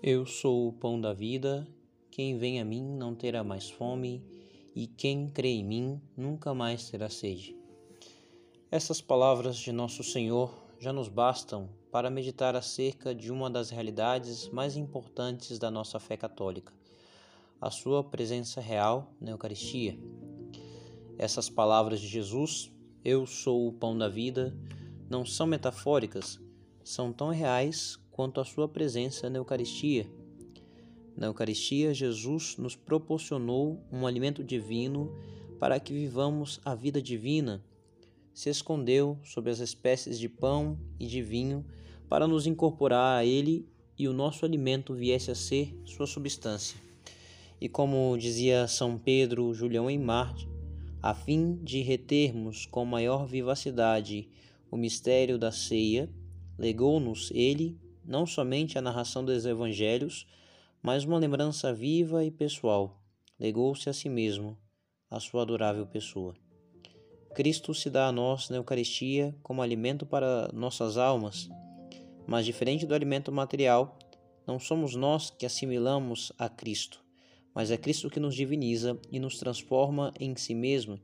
Eu sou o pão da vida, quem vem a mim não terá mais fome, e quem crê em mim nunca mais terá sede. Essas palavras de nosso Senhor já nos bastam para meditar acerca de uma das realidades mais importantes da nossa fé católica, a sua presença real na Eucaristia. Essas palavras de Jesus, Eu sou o pão da vida, não são metafóricas, são tão reais quanto à sua presença na Eucaristia. Na Eucaristia, Jesus nos proporcionou um alimento divino para que vivamos a vida divina. Se escondeu sob as espécies de pão e de vinho para nos incorporar a Ele e o nosso alimento viesse a ser sua substância. E como dizia São Pedro Julião em Marte, a fim de retermos com maior vivacidade o mistério da ceia, legou-nos ele não somente a narração dos evangelhos, mas uma lembrança viva e pessoal. Legou-se a si mesmo, a sua adorável pessoa. Cristo se dá a nós na Eucaristia como alimento para nossas almas, mas diferente do alimento material, não somos nós que assimilamos a Cristo, mas é Cristo que nos diviniza e nos transforma em si mesmo.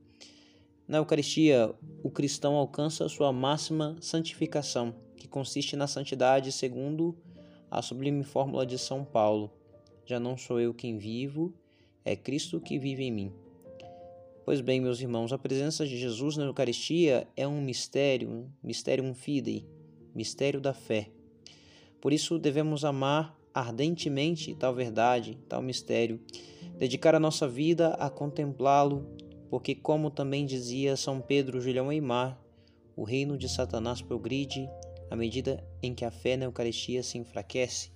Na Eucaristia, o cristão alcança sua máxima santificação consiste na santidade segundo a sublime fórmula de São Paulo: Já não sou eu quem vivo, é Cristo que vive em mim. Pois bem, meus irmãos, a presença de Jesus na Eucaristia é um mistério, um mistério fidei, mistério da fé. Por isso devemos amar ardentemente tal verdade, tal mistério, dedicar a nossa vida a contemplá-lo, porque como também dizia São Pedro Julião Eimar, o reino de Satanás progride à medida em que a fé na Eucaristia se enfraquece.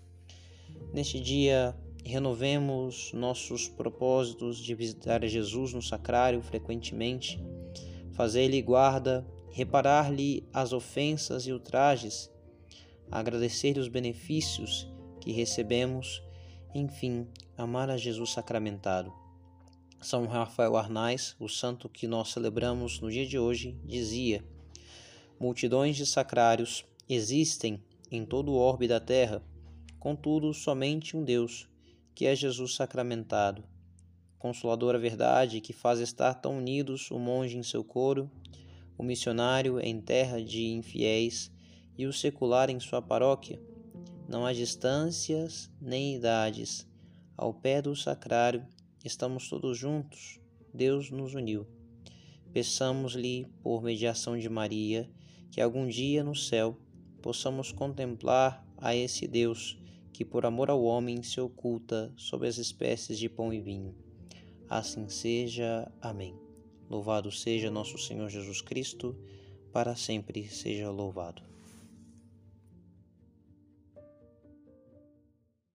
Neste dia, renovemos nossos propósitos de visitar Jesus no sacrário frequentemente, fazer-lhe guarda, reparar-lhe as ofensas e ultrajes, agradecer-lhe os benefícios que recebemos, enfim, amar a Jesus sacramentado. São Rafael Arnais, o santo que nós celebramos no dia de hoje, dizia: Multidões de sacrários Existem em todo o orbe da terra, contudo, somente um Deus, que é Jesus sacramentado. Consoladora verdade que faz estar tão unidos o monge em seu coro, o missionário em terra de infiéis e o secular em sua paróquia. Não há distâncias nem idades. Ao pé do sacrário estamos todos juntos. Deus nos uniu. Peçamos-lhe, por mediação de Maria, que algum dia no céu possamos contemplar a esse Deus que, por amor ao homem, se oculta sob as espécies de pão e vinho. Assim seja. Amém. Louvado seja nosso Senhor Jesus Cristo, para sempre seja louvado.